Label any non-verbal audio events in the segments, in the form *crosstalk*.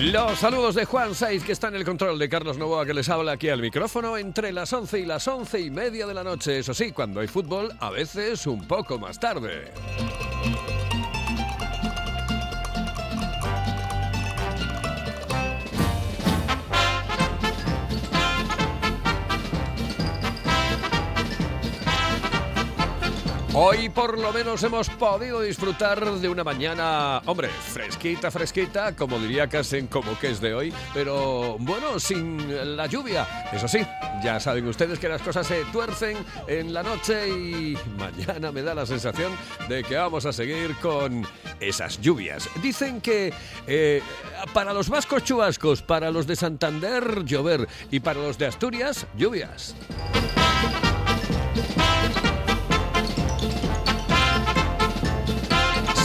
Los saludos de Juan Saiz, que está en el control de Carlos Novoa, que les habla aquí al micrófono entre las 11 y las 11 y media de la noche. Eso sí, cuando hay fútbol, a veces un poco más tarde. Hoy por lo menos hemos podido disfrutar de una mañana, hombre, fresquita, fresquita, como diría Casen, como que es de hoy, pero bueno, sin la lluvia. Eso sí, ya saben ustedes que las cosas se tuercen en la noche y mañana me da la sensación de que vamos a seguir con esas lluvias. Dicen que eh, para los vascos chubascos, para los de Santander llover y para los de Asturias lluvias.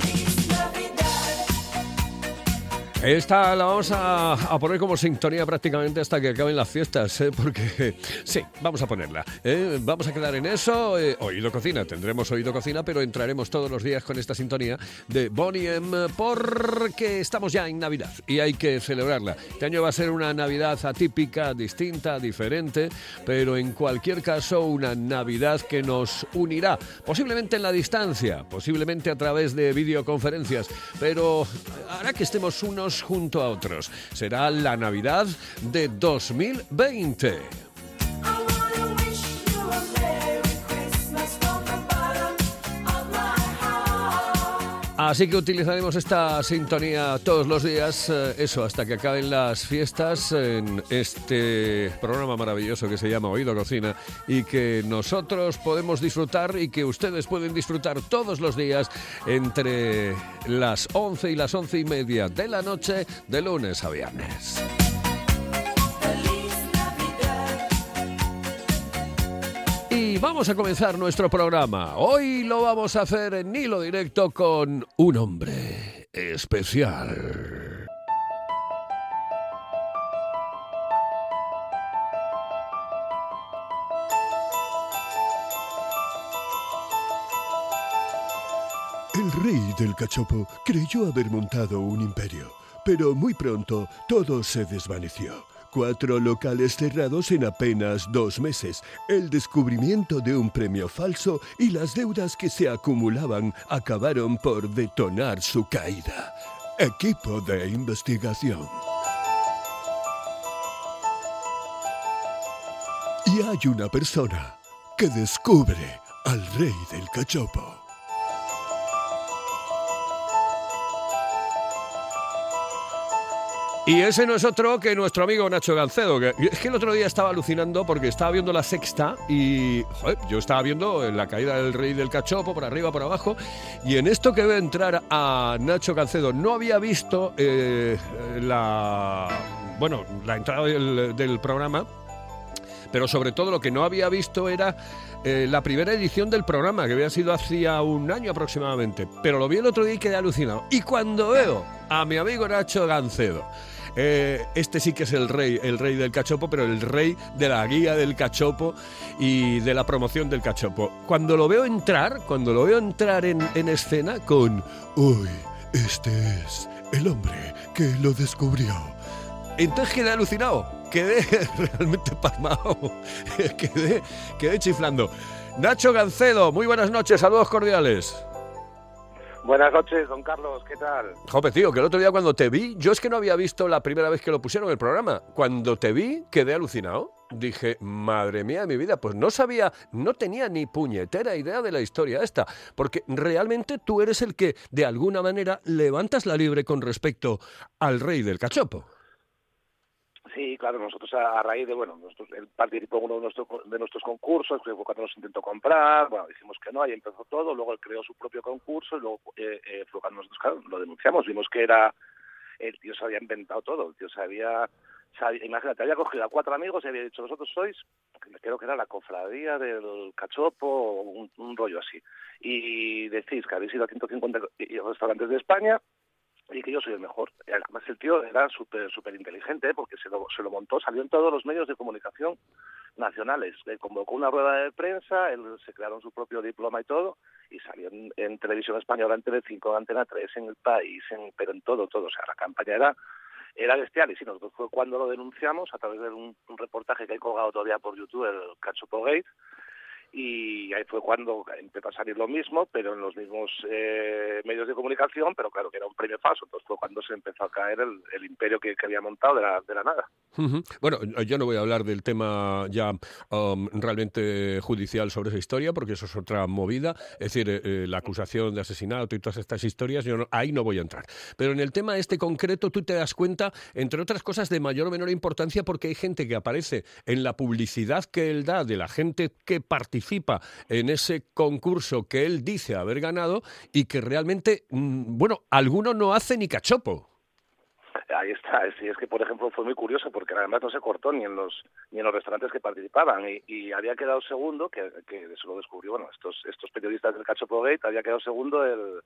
believe. Esta la vamos a, a poner como sintonía prácticamente hasta que acaben las fiestas, ¿eh? porque *laughs* sí, vamos a ponerla. ¿eh? Vamos a quedar en eso. eh, oído cocina, tendremos oído cocina, pero entraremos todos los días con esta sintonía de Bonnie M porque estamos ya en Navidad y hay que celebrarla. Este año va a ser una Navidad atípica, distinta, diferente, pero en cualquier caso una Navidad que nos unirá, posiblemente en la distancia, posiblemente a través de videoconferencias, pero hará que estemos unos junto a otros. Será la Navidad de 2020. Así que utilizaremos esta sintonía todos los días, eh, eso, hasta que acaben las fiestas en este programa maravilloso que se llama Oído Cocina y que nosotros podemos disfrutar y que ustedes pueden disfrutar todos los días entre las 11 y las 11 y media de la noche de lunes a viernes. Y vamos a comenzar nuestro programa. Hoy lo vamos a hacer en hilo directo con un hombre especial. El rey del cachopo creyó haber montado un imperio, pero muy pronto todo se desvaneció. Cuatro locales cerrados en apenas dos meses, el descubrimiento de un premio falso y las deudas que se acumulaban acabaron por detonar su caída. Equipo de investigación. Y hay una persona que descubre al rey del cachopo. Y ese no es otro que nuestro amigo Nacho Gancedo. Que, es que el otro día estaba alucinando porque estaba viendo la sexta y yo estaba viendo la caída del rey del cachopo por arriba, por abajo. Y en esto que veo entrar a Nacho Gancedo, no había visto eh, la, bueno, la entrada del programa pero sobre todo lo que no había visto era eh, la primera edición del programa, que había sido hacía un año aproximadamente. Pero lo vi el otro día y quedé alucinado. Y cuando veo a mi amigo Nacho Gancedo, eh, este sí que es el rey, el rey del cachopo, pero el rey de la guía del cachopo y de la promoción del cachopo. Cuando lo veo entrar, cuando lo veo entrar en, en escena con Hoy, este es el hombre que lo descubrió. Entonces quedé alucinado, quedé *laughs* realmente pasmado, *laughs* quedé, quedé chiflando. Nacho Gancedo, muy buenas noches, saludos cordiales. Buenas noches, don Carlos, ¿qué tal? Jope, tío, que el otro día cuando te vi, yo es que no había visto la primera vez que lo pusieron en el programa. Cuando te vi, quedé alucinado. Dije, madre mía de mi vida, pues no sabía, no tenía ni puñetera idea de la historia esta, porque realmente tú eres el que, de alguna manera, levantas la libre con respecto al rey del cachopo. Sí, claro, nosotros a, raíz de, bueno, nosotros, él participó en uno de nuestros, de nuestros concursos, fue cuando nos intentó comprar, bueno, dijimos que no, ahí empezó todo, luego él creó su propio concurso y luego eh, eh, fue cuando nosotros, claro, lo denunciamos, vimos que era, el tío se había inventado todo, el tío se había, imagínate, había cogido a cuatro amigos y había dicho, vosotros sois, creo que era la cofradía del cachopo, un, un rollo así, y decís que habéis ido a 150 y- y restaurantes de España, y que yo soy el mejor. Además el tío era súper súper inteligente ¿eh? porque se lo, montó, salió en todos los medios de comunicación nacionales. Le convocó una rueda de prensa, se crearon su propio diploma y todo, y salió en, televisión española, en Telecinco, en Antena 3, en El País, pero en todo, todo. O sea, la campaña era era bestial y sí, nosotros fue cuando lo denunciamos a través de un, reportaje que hay colgado todavía por YouTube, el Cachopo Gate, y ahí fue cuando empezó a salir lo mismo, pero en los mismos eh, medios de comunicación, pero claro que era un premio falso, entonces fue cuando se empezó a caer el, el imperio que, que había montado de la, de la nada. Ujú. Bueno, yo no voy a hablar del tema ya um, realmente judicial sobre esa historia, porque eso es otra movida. Es decir, eh, eh, la acusación de asesinato y todas estas historias, yo no- ahí no voy a entrar. Pero en el tema este concreto, tú te das cuenta, entre otras cosas, de mayor o menor importancia, porque hay gente que aparece en la publicidad que él da de la gente que participa en ese concurso que él dice haber ganado y que realmente, mm, bueno, alguno no hace ni cachopo. Ahí está, sí, es que por ejemplo fue muy curioso porque además no se cortó ni en los ni en los restaurantes que participaban y, había quedado segundo, que, que eso lo descubrió, bueno, estos estos periodistas del Cacho Pro Gate, había quedado segundo el,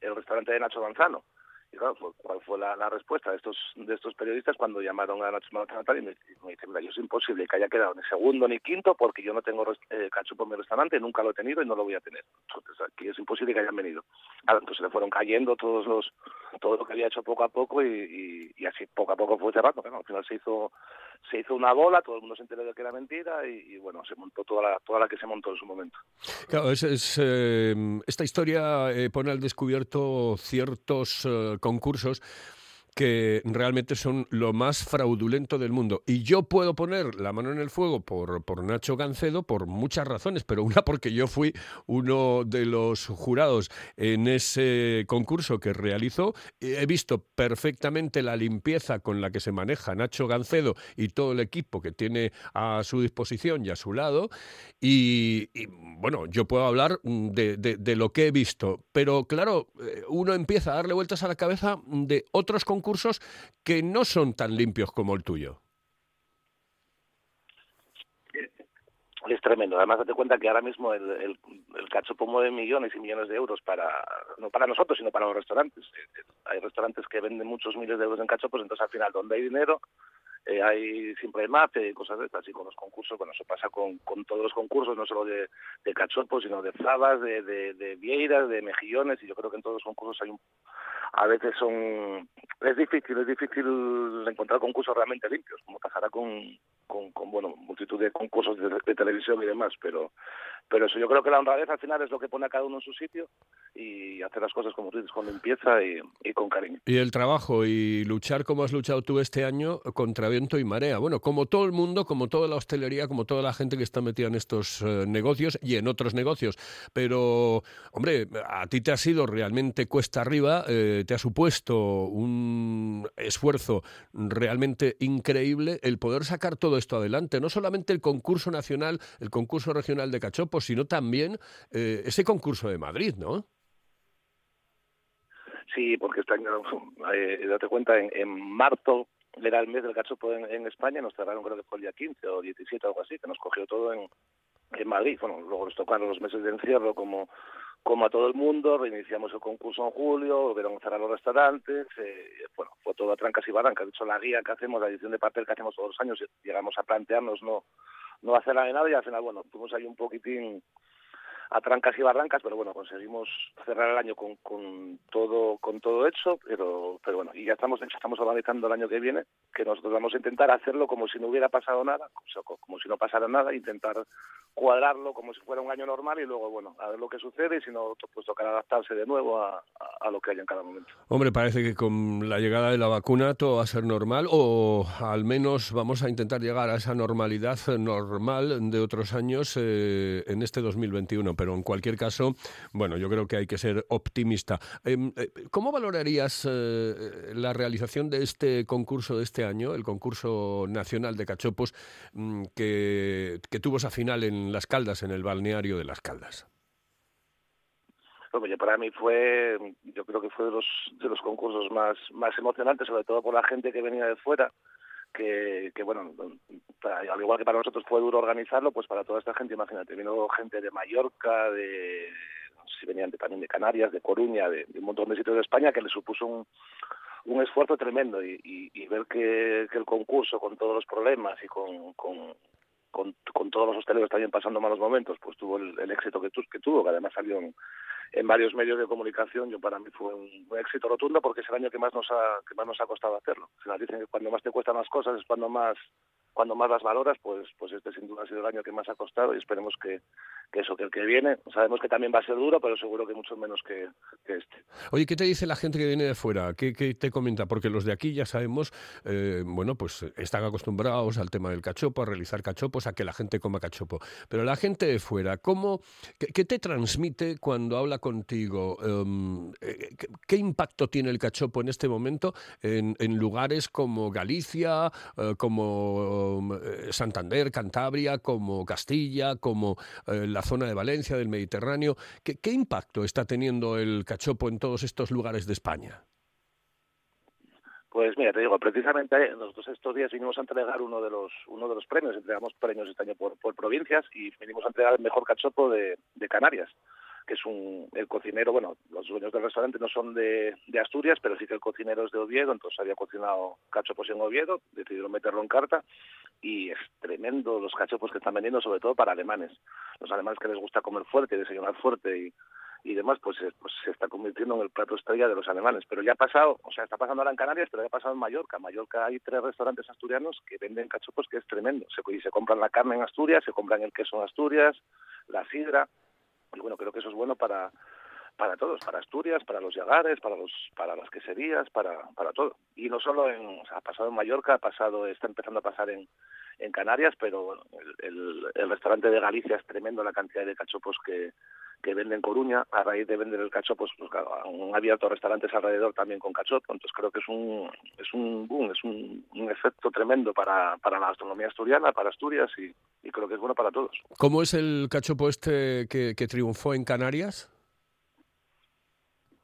el restaurante de Nacho Manzano. Y claro, fue- ¿cuál fue la, respuesta de estos de estos periodistas cuando llamaron a Nacho Manzano y me, me dice, mira, yo es imposible que haya quedado ni segundo ni quinto porque yo no tengo eh, cachopo en mi restaurante, nunca lo he tenido y no lo voy a tener. Entonces aquí es imposible que hayan venido. Claro, entonces le fueron cayendo todos los todo lo que había hecho poco a poco y, y, y así poco a poco fue cerrando. Claro, al final se hizo se hizo una bola, todo el mundo se enteró de que era mentira y, bueno, se montó toda la, toda la que se montó en su momento. Claro, es, es, eh, esta historia eh, pone al descubierto ciertos eh, concursos que realmente son lo más fraudulento del mundo. Y yo puedo poner la mano en el fuego por, por Nacho Gancedo por muchas razones, pero una porque yo fui uno de los jurados en ese concurso que realizó. He visto perfectamente la limpieza con la que se maneja Nacho Gancedo y todo el equipo que tiene a su disposición y a su lado. Y, y, bueno, yo puedo hablar mm, de, de- de lo que he visto, pero claro, eh, uno empieza a darle vueltas a la cabeza de otros concursos que no son tan limpios como el tuyo. Es tremendo. Además, date cuenta que ahora mismo el, el, el cachopo mueve millones y millones de euros para, no para nosotros, sino para los restaurantes. Eh, eh, Hay restaurantes que venden muchos miles de euros en cachopos, entonces al final, donde hay dinero, eh, hay siempre hay y cosas de estas. Y con los concursos, bueno, eso pasa con, con todos los concursos, no solo de, de sino de fabas, de, de, de vieiras, de mejillones, y yo creo que en todos los concursos hay un a veces son es difícil es difícil encontrar concursos realmente limpios como pasará con con, con, bueno, multitud de concursos de, de televisión y demás, pero pero eso yo creo que la honradez al final es lo que pone a cada uno en su sitio y hacer las cosas como tú dices, con limpieza y, y, con cariño. Y el trabajo y luchar como has luchado tú este año contra viento y marea. Bueno, como todo el mundo, como toda la hostelería, como toda la gente que está metida en estos eh, negocios y en otros negocios. Pero, hombre, a ti te ha sido realmente cuesta arriba, eh, te ha supuesto un esfuerzo realmente increíble el poder sacar todo esto adelante. No solamente el concurso nacional, el concurso regional de cachopos, sino también eh, ese concurso de Madrid, ¿no? Sí, porque año, *laughs* eh, date cuenta, en, en, marzo era el mes del cachopo en, en, España, nos cerraron creo que fue el día 15 o 17 o algo así, que nos cogió todo en, en Madrid. Bueno, luego nos tocaron los meses de encierro como como a todo el mundo, reiniciamos el concurso en julio, volvieron a cerrar los restaurantes, eh, bueno, fue todo a trancas y barrancas. De hecho, la guía que hacemos, la edición de papel que hacemos todos los años, llegamos a plantearnos no, no hacer nada y al final, bueno, fuimos ahí un poquitín a trancas y barrancas, pero bueno, conseguimos cerrar el año con, con todo con todo hecho, pero pero bueno, y ya estamos estamos organizando el año que viene, que nosotros vamos a intentar hacerlo como si no hubiera pasado nada, como, si no pasara nada, intentar cuadrarlo como si fuera un año normal y luego, bueno, a ver lo que sucede y si no, pues tocará adaptarse de nuevo a, a, lo que haya en cada momento. Hombre, parece que con la llegada de la vacuna todo va a ser normal o al menos vamos a intentar llegar a esa normalidad normal de otros años eh, en este 2021 pero en cualquier caso, bueno, yo creo que hay que ser optimista. ¿Cómo valorarías eh, la realización de este concurso de este año, el concurso nacional de cachopos, mm, que, que tuvo esa final en Las Caldas, en el balneario de Las Caldas? Bueno, para mí fue, yo creo que fue de los de los concursos más más emocionantes, sobre todo por la gente que venía de fuera que, que bueno, al igual que para nosotros fue duro organizarlo, pues para toda esta gente, imagínate, vino gente de Mallorca, de si venían de, también de Canarias, de Coruña, de, de, un montón de sitios de España, que les supuso un, un esfuerzo tremendo y, y, y ver que, que, el concurso, con todos los problemas y con, con, con, con todos los hosteleros también pasando malos momentos, pues tuvo el, éxito que, tu, que tuvo, que además salió en, varios medios de comunicación, yo para mí fue un, un, éxito rotundo porque es el año que más nos ha, que más nos ha costado hacerlo. Se nos dicen que cuando más te cuestan las cosas es cuando más cuando más las valoras, pues pues este sin duda ha sido el año que más ha costado y esperemos que, eso, que el que viene, sabemos que también va a ser duro, pero seguro que mucho menos que, que este. Oye, ¿qué te dice la gente que viene de fuera? ¿Qué, te comenta? Porque los de aquí ya sabemos, eh, bueno, pues están acostumbrados al tema del cachopo, a realizar cachopos, a que la gente coma cachopo. Pero la gente de fuera, ¿cómo, qué, te transmite cuando habla contigo? Um, ¿qué, ¿qué, impacto tiene el cachopo en este momento en, lugares como Galicia, uh, como Santander, Cantabria, como Castilla, como eh, la zona de Valencia, del Mediterráneo. ¿Qué, ¿Qué, impacto está teniendo el cachopo en todos estos lugares de España? Pues mira, te digo, precisamente nosotros estos días vinimos a entregar uno de los uno de los premios, entregamos premios este año por, provincias y venimos a entregar el mejor cachopo de Canarias que es un el cocinero, bueno, los dueños del restaurante no son de, de, Asturias, pero sí que el cocinero es de Oviedo, entonces había cocinado cachopos en Oviedo, decidieron meterlo en carta y es tremendo los cachopos que están vendiendo, sobre todo para alemanes. Los alemanes que les gusta comer fuerte, desayunar fuerte y, y demás, pues, pues se está convirtiendo en el plato estrella de los alemanes. Pero ya ha pasado, o sea, está pasando ahora en Canarias, pero ya ha pasado en Mallorca. En Mallorca hay tres restaurantes asturianos que venden cachopos que es tremendo. Y se compran la carne en Asturias, se compran el queso en Asturias, la sidra, y bueno, creo que eso es bueno para para todos, para Asturias, para los Yagares, para los para las queserías, para para todo. Y no solo en, o sea, ha pasado en Mallorca, ha pasado, está empezando a pasar en, en Canarias, pero bueno, el, el, el restaurante de Galicia es tremendo la cantidad de cachopos que, que vende en Coruña, a raíz de vender el cachopo, pues, han abierto restaurantes alrededor también con cachopo, entonces creo que es un es un boom, es un, un efecto tremendo para, para la gastronomía asturiana, para Asturias y, y creo que es bueno para todos. ¿Cómo es el cachopo este que, que triunfó en Canarias?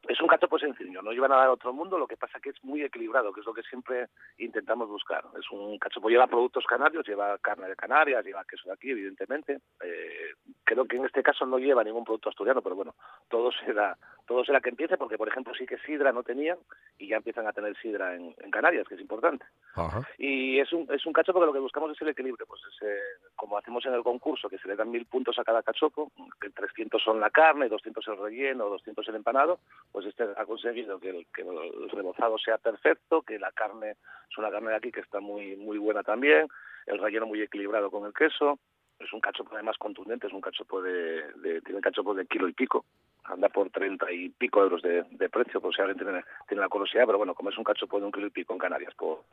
Es un cachopo sencillo, no lleva nada de otro mundo, lo que pasa que es muy equilibrado, que es lo que siempre intentamos buscar. Es un cachopo, lleva productos canarios, lleva carne de Canarias, lleva queso de aquí, evidentemente. Eh, creo que en este caso no lleva ningún producto asturiano, pero bueno, todo será, todo será que empiece, porque por ejemplo sí que sidra no tenían y ya empiezan a tener sidra en, en Canarias, que es importante. Ajá. Y es un, es un cachopo que lo que buscamos es el equilibrio, pues es, eh, como hacemos en el concurso, que se le dan mil puntos a cada cachopo, que 300 son la carne, 200 el relleno, 200 el empanado, pues este ha conseguido que el, que el rebozado sea perfecto, que la carne es una carne de aquí que está muy muy buena también, el relleno muy equilibrado con el queso. Es un cachopo además contundente, es un cachopo de, de tiene cachopo de kilo y pico, anda por treinta y pico euros de, de precio, por si alguien tiene, tiene la curiosidad, pero bueno, como es un cachopo de un kilo y pico en Canarias, por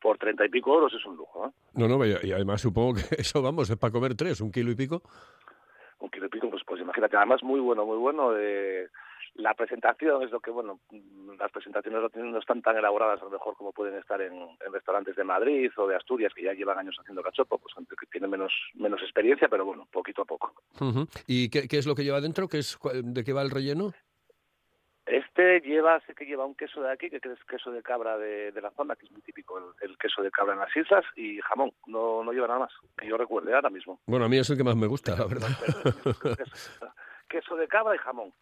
por treinta y pico euros es un lujo, ¿eh? No, no, y y además supongo que *laughs* eso, vamos, es para comer tres, un kilo y pico. un kilo y pico, pues, pues imagínate, además muy bueno, muy bueno. eh, la presentación es lo que, bueno, mm, las presentaciones no están tan elaboradas a lo mejor como pueden estar en, en restaurantes de Madrid o de Asturias, que ya llevan años haciendo cachopo, pues gente que tiene menos, menos experiencia, pero bueno, poquito a poco. ¿Y qué, qué es lo que lleva dentro? ¿Qué es, ¿De qué va el relleno? Este lleva, sé que lleva un queso de aquí, que es queso de cabra de, de la zona, que es muy típico el, el queso de cabra en las islas, y jamón, no, no lleva nada más, que yo recuerde ahora mismo. Bueno, a mí es el que más me gusta, la verdad. *laughs* *laughs* queso de cabra y jamón.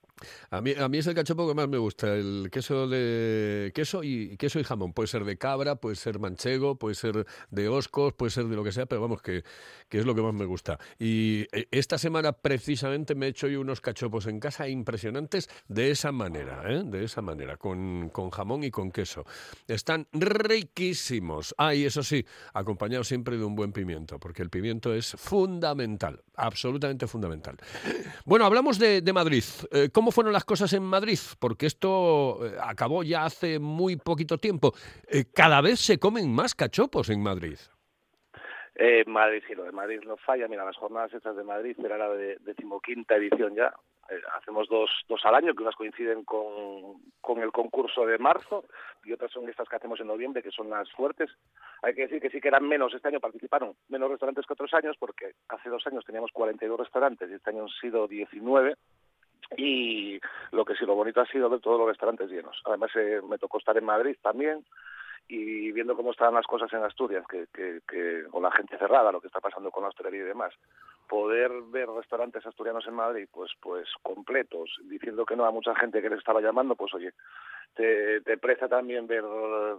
A mí, a mí es el cachopo que más me gusta, el queso de queso y queso y jamón. Puede ser de cabra, puede ser manchego, puede ser de oscos, puede ser de lo que sea, pero vamos, que, que es lo que más me gusta. Y eh, esta semana precisamente me he hecho yo unos cachopos en casa impresionantes de esa manera, ¿eh? de esa manera, con, con jamón y con queso. Están riquísimos. Ah, y eso sí, acompañado siempre de un buen pimiento, porque el pimiento es fundamental, absolutamente fundamental. Bueno, hablamos de, Madrid. Eh, ¿Cómo fueron las cosas en Madrid? Porque esto eh, acabó ya hace muy poquito tiempo. Eh, cada vez se comen más cachopos en Madrid. Eh, Madrid, sí, lo de Madrid no falla. Mira, las jornadas estas de Madrid era la de decimoquinta edición ya. Eh, hacemos dos, dos al año, que unas coinciden con, con el concurso de marzo y otras son estas que hacemos en noviembre, que son las fuertes. Hay que decir que sí que eran menos, este año participaron menos restaurantes que otros años, porque hace dos años teníamos 42 restaurantes y este año han sido 19 y lo que sí, lo bonito ha sido ver todos los restaurantes llenos. Además, eh, me tocó estar en Madrid también y viendo cómo estaban las cosas en Asturias, que, que, que con la gente cerrada, lo que está pasando con la hostelería y demás, poder ver restaurantes asturianos en Madrid, pues, pues completos, diciendo que no a mucha gente que les estaba llamando, pues oye, te, te también ver,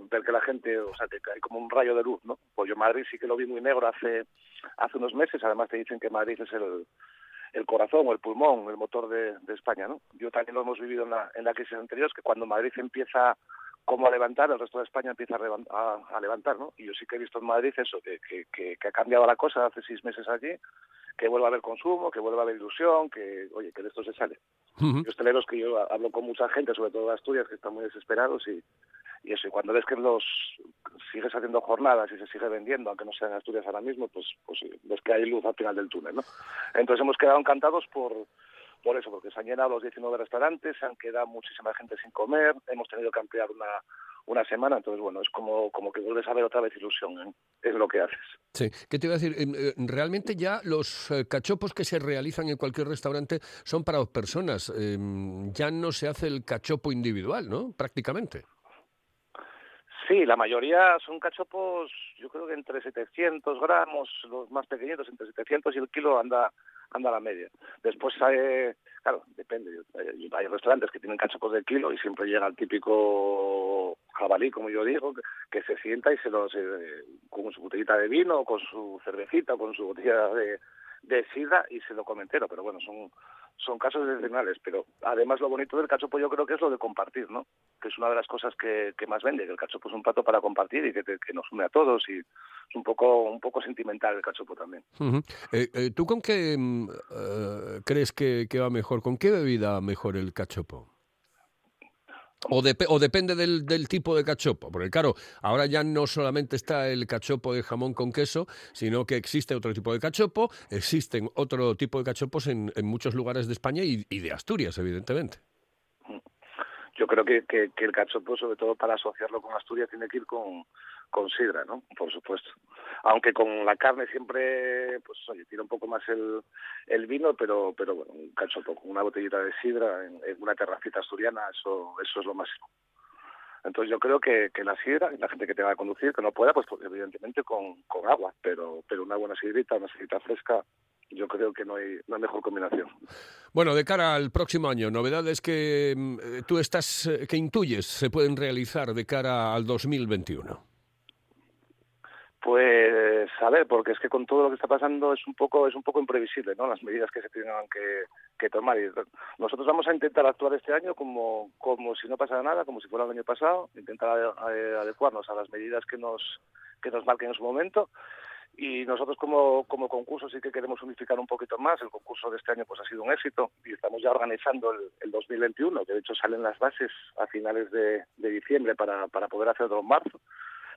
ver que la gente, o sea, te cae como un rayo de luz, ¿no? Pues yo Madrid sí que lo vi muy negro hace, hace unos meses, además te dicen que Madrid es el, el corazón el pulmón, el motor de, de España, ¿no? Yo también lo hemos vivido en la, en la crisis anterior, que cuando Madrid empieza como a levantar, el resto de España empieza a, levan- a, a levantar, ¿no? Y yo sí que he visto en Madrid eso, que, que, que, ha cambiado la cosa hace seis meses allí, que vuelve a haber consumo, que vuelve a haber ilusión, que, oye, que de esto se sale. Ujú. Y hosteleros que yo hablo con mucha gente, sobre todo de Asturias, que están muy desesperados y, y eso, y cuando ves que los sigues haciendo jornadas y se sigue vendiendo, aunque no sea en Asturias ahora mismo, pues, pues ves que hay luz al final del túnel, ¿no? Entonces hemos quedado encantados por, por eso, porque se han llenado los 19 restaurantes, se han quedado muchísima gente sin comer, hemos tenido que ampliar una, una semana, entonces bueno, es como, como que vuelves a ver otra vez ilusión, ¿eh? es lo que haces. Sí, ¿qué te iba a decir? Em, eh, Realmente ya los eh, cachopos que se realizan en cualquier restaurante son para dos personas. Em, Ya no se hace el cachopo individual, ¿no? Prácticamente. Sí, la mayoría son cachopos, yo creo que entre 700 gramos, los más pequeñitos entre 700 y el kilo anda anda a la media. Después hay, claro, depende, hay, restaurantes que tienen cachopos de kilo y siempre llega el típico jabalí, como yo digo, que, se sienta y se eh, con su botellita de vino, con su cervecita, con su botella de, de sidra y se lo come entero, pero bueno, son son casos excepcionales, pero además lo bonito del cachopo yo creo que es lo de compartir, ¿no? Que es una de las cosas que, que más vende, que el cachopo es un plato para compartir y que, te- que nos une a todos y es un poco un poco sentimental el cachopo también. Eh, eh, ¿Tú con qué mm, eh, crees que, que va mejor? ¿Con qué bebida mejor el cachopo? O, o depende del, tipo de cachopo, porque claro, ahora ya no solamente está el cachopo de jamón con queso, sino que existe otro tipo de cachopo, existen otro tipo de cachopos en, en muchos lugares de España y de Asturias, evidentemente. Yo creo que, que, el cachopo, sobre todo para asociarlo con Asturias, tiene que ir con, con sidra, ¿no? Por supuesto. Aunque con la carne siempre, pues oye, tira un poco más el, el vino, pero pero bueno, un cachopo con una botellita de sidra en, una terracita asturiana, eso eso es lo máximo. Entonces yo creo que, la sidra, y la gente que tenga que conducir, que no pueda, pues, pues, evidentemente con, con agua, pero pero una buena sidrita, una sidrita fresca, yo creo que no hay, no hay mejor combinación. Bueno, de cara al próximo año, novedades que mm, eh, tú estás, eh, que intuyes se pueden realizar de cara al 2021. Pues a ver, porque es que con todo lo que está pasando es un poco es un poco imprevisible, ¿no? Las medidas que se tengan que, que tomar. Y nosotros vamos a intentar actuar este año como como si no pasara nada, como si fuera el año pasado, intentar ade- adecuarnos a las medidas que nos que nos marquen en su momento Y nosotros como, como concurso sí que queremos unificar un poquito más. El concurso de este año pues ha sido un éxito y estamos ya organizando el, el 2021, que de hecho salen las bases a finales de, de diciembre para, para poder hacerlo en marzo.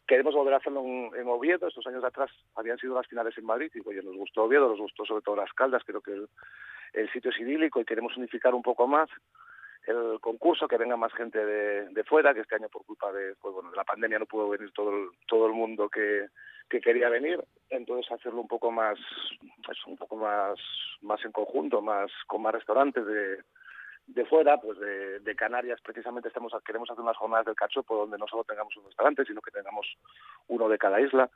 Queremos volver a hacerlo en, Oviedo. Estos años atrás habían sido las finales en Madrid y oye, nos gustó Oviedo, nos gustó sobre todo las Caldas. Creo que el, el sitio es idílico y queremos unificar un poco más el concurso, que venga más gente de, de fuera, que este año por culpa de, pues, bueno, de la pandemia no pudo venir todo el, todo el mundo que, que quería venir, entonces hacerlo un poco más, pues, un poco más, más en conjunto, más con más restaurantes de, de fuera, pues de, Canarias precisamente estamos queremos hacer unas jornadas del cachopo donde no solo tengamos un restaurante, sino que tengamos uno de cada isla.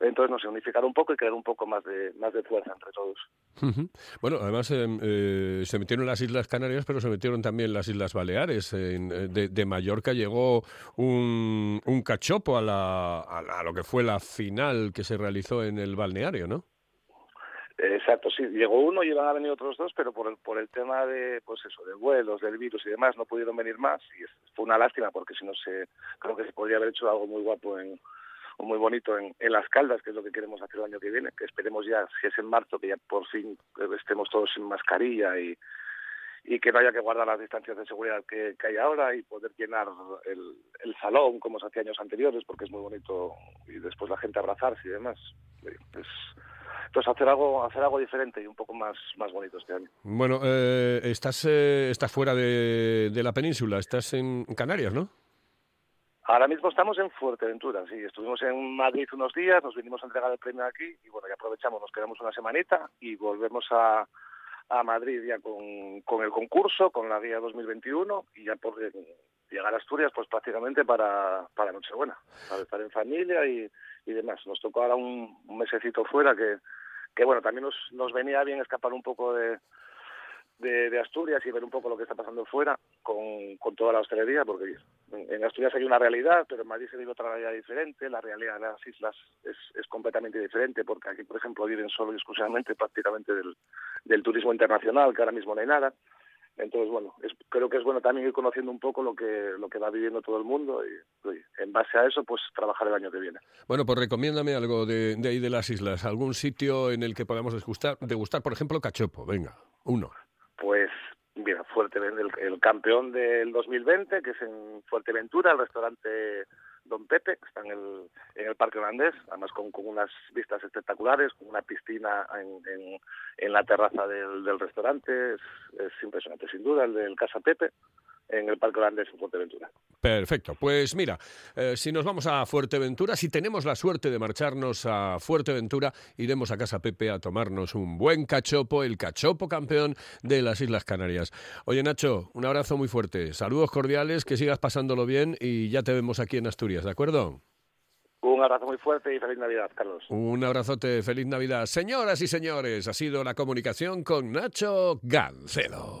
Entonces, no sé, unificar un poco y crear un poco más de, más de fuerza entre todos. Bueno, además eh, eh, se metieron las Islas Canarias, pero se metieron también las Islas Baleares. En- eh, de, de Mallorca llegó un, un cachopo a, la, a, la- a lo que fue la final que se realizó en el balneario, ¿no? Exacto, sí, llegó uno y iban a venir otros dos, pero por el, por el tema de, pues eso, de vuelos, del virus y demás, no pudieron venir más y fue una lástima porque si no se, creo que se podría haber hecho algo muy guapo en, muy bonito en, en las caldas, que es lo que queremos hacer el año que viene, que esperemos ya, si es en marzo, que ya por fin eh, estemos todos sin mascarilla y, y que no haya que guardar las distancias de seguridad que, hay ahora y poder llenar el, el salón como se hacía años anteriores, porque es muy bonito y después la gente abrazarse y demás. Pues, entonces hacer algo hacer algo diferente y un poco más más bonito este año. Bueno, eh, estás, eh, estás fuera de, de la península, estás en Canarias, ¿no? Ahora mismo estamos en Fuerteventura, sí, estuvimos en Madrid unos días, nos vinimos a entregar el premio aquí y bueno, ya aprovechamos, nos quedamos una semanita y volvemos a, Madrid ya con, el concurso, con la guía 2021 y ya por llegar a Asturias pues prácticamente para, para Nochebuena, para estar en familia y, demás. Nos tocó ahora un, mesecito fuera que, bueno, también nos venía bien escapar un poco de, de, Asturias y ver un poco lo que está pasando fuera con, con toda la hostelería, porque en, Asturias hay una realidad, pero en Madrid se vive otra realidad diferente, la realidad de las islas es, es completamente diferente, porque aquí, por ejemplo, viven solo y exclusivamente prácticamente del, del turismo internacional, que ahora mismo no hay nada. Entonces, bueno, es, creo que es bueno también ir conociendo un poco lo que lo que va viviendo todo el mundo y, y en base a eso, pues trabajar el año que viene. Bueno, pues recomiéndame algo de, de ahí de las islas, algún sitio en el que podamos degustar, degustar por ejemplo, cachopo. Venga, uno. Pues mira, Fuerteventura, el, campeón del 2020, que es en Fuerteventura, el restaurante Don Pepe, está en el, en el Parque Holandés, además con, con unas vistas espectaculares, con una piscina en, en, en la terraza del, del restaurante, es, es impresionante, sin duda, el del Casa Pepe, en el Parque Holandés en Fuerteventura. Perfecto. Pues mira, eh, si nos vamos a Fuerteventura, si tenemos la suerte de marcharnos a Fuerteventura, iremos a Casa Pepe a tomarnos un buen cachopo, el cachopo campeón de las Islas Canarias. Oye, Nacho, un abrazo muy fuerte. Saludos cordiales, que sigas pasándolo bien y ya te vemos aquí en Asturias, ¿de acuerdo? Un abrazo muy fuerte y feliz Navidad, Carlos. Un abrazote, feliz Navidad. Señoras y señores, ha sido la comunicación con Nacho Gancedo.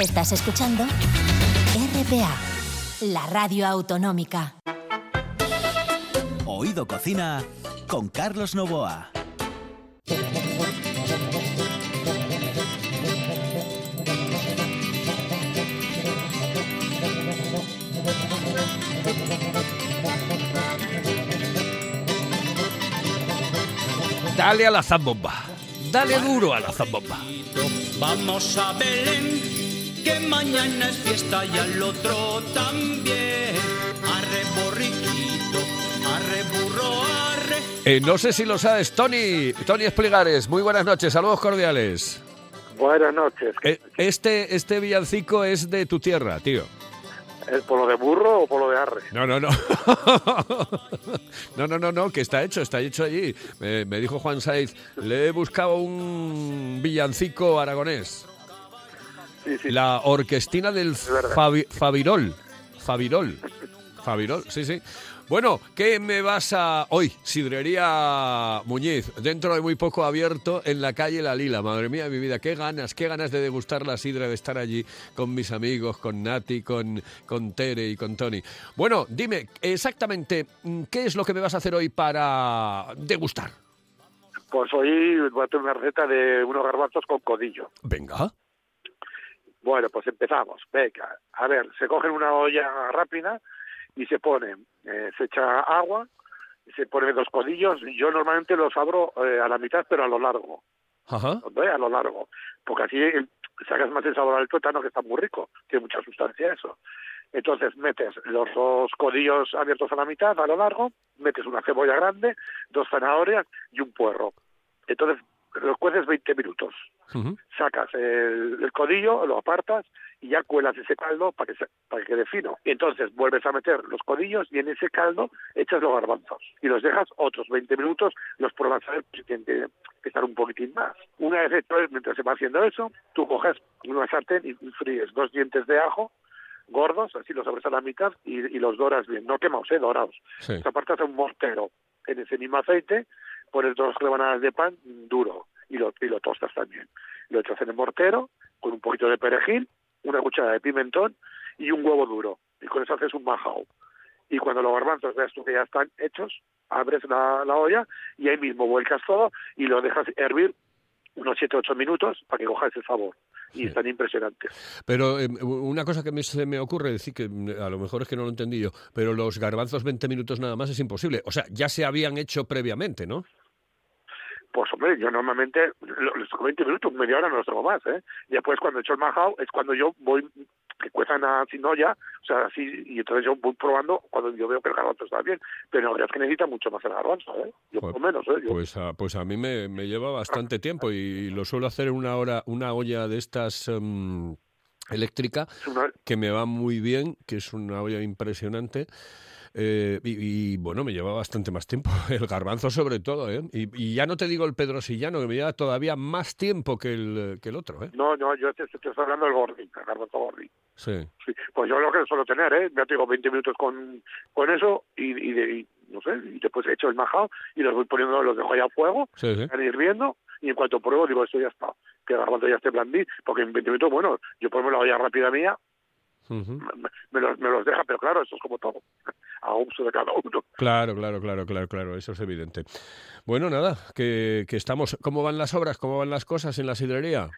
Estás escuchando RPA, la radio autonómica. Oído Cocina con Carlos Novoa. Dale a la zambomba. Dale duro a la zambomba. Vamos a Belén, que mañana es fiesta y al otro también. Arre borriquito, arre burro, arre Eh, no sé si lo sabes, Tony. Tony Espligares, muy buenas noches, saludos cordiales. Buenas noches. Eh, este, este villancico es de tu tierra, tío. ¿El polo de burro o polo de arre? No, no, no. *laughs* no, no, no, no, que está hecho, está hecho allí. Me, me dijo Juan Saiz, le he buscado un villancico aragonés. Sí, sí. La orquestina del. Fabi- Fabirol. Fabirol. Fabirol, sí, sí. Bueno, ¿qué me vas a... Hoy, Sidrería Muñiz, dentro de muy poco abierto en la calle La Lila. Madre mía, mi vida, qué ganas, qué ganas de degustar la sidra, de estar allí con mis amigos, con Nati, con, con Tere y con Tony. Bueno, dime, exactamente, mm, ¿qué es lo que me vas a hacer hoy para degustar? Pues hoy voy a tener una receta de unos garbanzos con codillo. Venga. Bueno, pues empezamos. Venga, a ver, se cogen una olla rápida y se pone, eh, se echa agua, se ponen dos codillos. Yo normalmente los abro eh, a la mitad, pero a lo largo. Ajá. ¿ve? A lo largo. Porque así eh, sacas más el sabor al tuétano, que está muy rico. Tiene mucha sustancia eso. Entonces metes los dos codillos abiertos a la mitad, a lo largo, metes una cebolla grande, dos zanahorias y un puerro. Entonces los cueces 20 minutos. Sacas el, el codillo, lo apartas y ya cuelas ese caldo para que, se- para que quede fino. Y entonces vuelves a meter los codillos y en ese caldo echas los garbanzos. Y los dejas otros 20 minutos, los pruebas a ver si tienen que que estar un poquitín más. Una vez hecho, mientras se va haciendo eso, tú coges una sartén y fríes dos dientes de ajo gordos, así los abres a la mitad y, y los doras bien, no quemados, eh, dorados. Sí. Los apartas a un mortero. En ese mismo aceite pones dos rebanadas de pan duro y lo, y lo tostas también. Lo echas en el mortero con un poquito de perejil, una cuchara de pimentón y un huevo duro. Y con eso haces un majao. Y cuando los garbanzos veas tú que ya están hechos, abres la, la olla y ahí mismo vuelcas todo y lo dejas hervir unos 7-8 minutos para que coja ese sabor. Y están impresionantes. Pero eh, una cosa que me, se me ocurre decir, que mm, a lo mejor es que no lo he entendido, pero los garbanzos 20 minutos nada más es imposible. O sea, ya se habían hecho previamente, ¿no? Pues hombre, yo normalmente lo- los tengo 20 minutos, media hora no los tengo más, ¿eh? Y después cuando echo el majao es cuando yo voy, que cuezan a sin olla, o sea, así, y entonces yo voy probando cuando yo veo que el garbanzo está bien, pero la verdad es que necesita mucho más el garbanzo, ¿eh? Yo por lo menos, ¿eh? Yo- Pues a, pues a mí me, me lleva bastante tiempo y lo suelo hacer en una hora, una olla de estas em, eléctrica que me va muy bien, que es una olla impresionante. Eh, y, y, bueno, me lleva bastante más tiempo, *laughs* el garbanzo sobre todo, ¿eh? Y, y ya no te digo el pedrosillano, que me lleva todavía más tiempo que el, que el otro, ¿eh? No, no, yo te, te estoy hablando del gordín, el garbanzo gordín. Sí. Sí, pues yo lo que suelo tener, ¿eh? Ya te digo, 20 minutos con, con eso y, y, de- y, no sé, y después he hecho el majao y los voy poniendo, los dejo ahí a fuego, Sí, sí. están hirviendo y en cuanto pruebo digo, esto ya está, que el garbanzo ya esté blandí, porque en 20 minutos, bueno, yo pongo la olla rápida mía, Me, me los, me los deja, pero claro, eso es como todo, *laughs* a uso de cada uno. Claro, claro, claro, claro, claro, eso es evidente. Bueno, nada, que, que estamos. ¿Cómo van las obras? ¿Cómo van las cosas en la sidrería?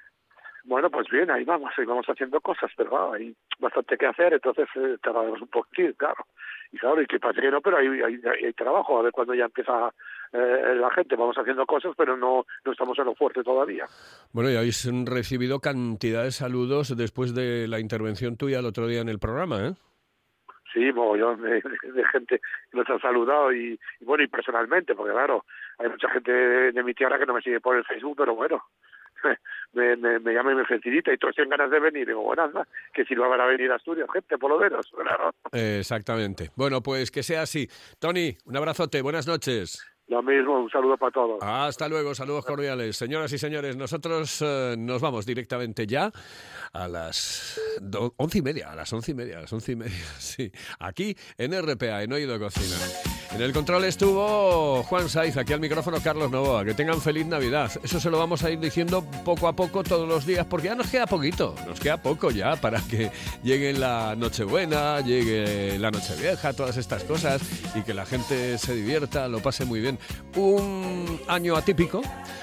Bueno, pues bien, ahí vamos, ahí vamos haciendo cosas, pero claro, hay bastante que hacer, entonces eh, tardamos un poquitín, claro. Y claro, y que parece que no, pero hay, hay, hay- hay trabajo, a ver cuándo ya empieza eh, la gente, vamos haciendo cosas, pero no, no estamos en lo fuerte todavía. Bueno, y habéis recibido cantidad de saludos después de la intervención tuya el otro día en el programa, ¿eh? Sí, mogollón de, de gente que nos ha saludado y, y bueno, y personalmente, porque claro, hay mucha gente de, de mi tierra que no me sigue por el Facebook, pero bueno, *laughs* me, me, me llama y me felicita y todos tienen ganas de venir. Digo, bueno, anda, que si no van a venir a Asturias, gente, por lo menos, claro. Exactamente. Bueno, pues que sea así. Tony, un abrazote, buenas noches. Lo mismo, un saludo para todos. Hasta luego, saludos cordiales. Señoras y señores, nosotros eh, nos vamos directamente ya a las once y media, a las once y media, las once y media, *laughs* sí. Aquí en RPA, en Oído Cocina. En el control estuvo Juan Saiz, aquí al micrófono Carlos Novoa. Que tengan feliz Navidad. Eso se lo vamos a ir diciendo poco a poco todos los días, porque ya nos queda poquito, nos queda poco ya para que llegue la Nochebuena, llegue la Nochevieja, todas estas cosas, y que la gente se divierta, lo pase muy bien. Un año atípico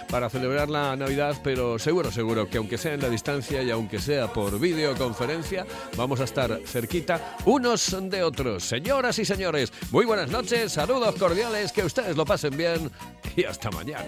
para celebrar la Navidad, pero seguro, seguro que aunque sea en la distancia y aunque sea por videoconferencia, vamos a estar cerquita unos de otros. Señoras y señores, muy buenas noches, saludos cordiales, que ustedes lo pasen bien y hasta mañana.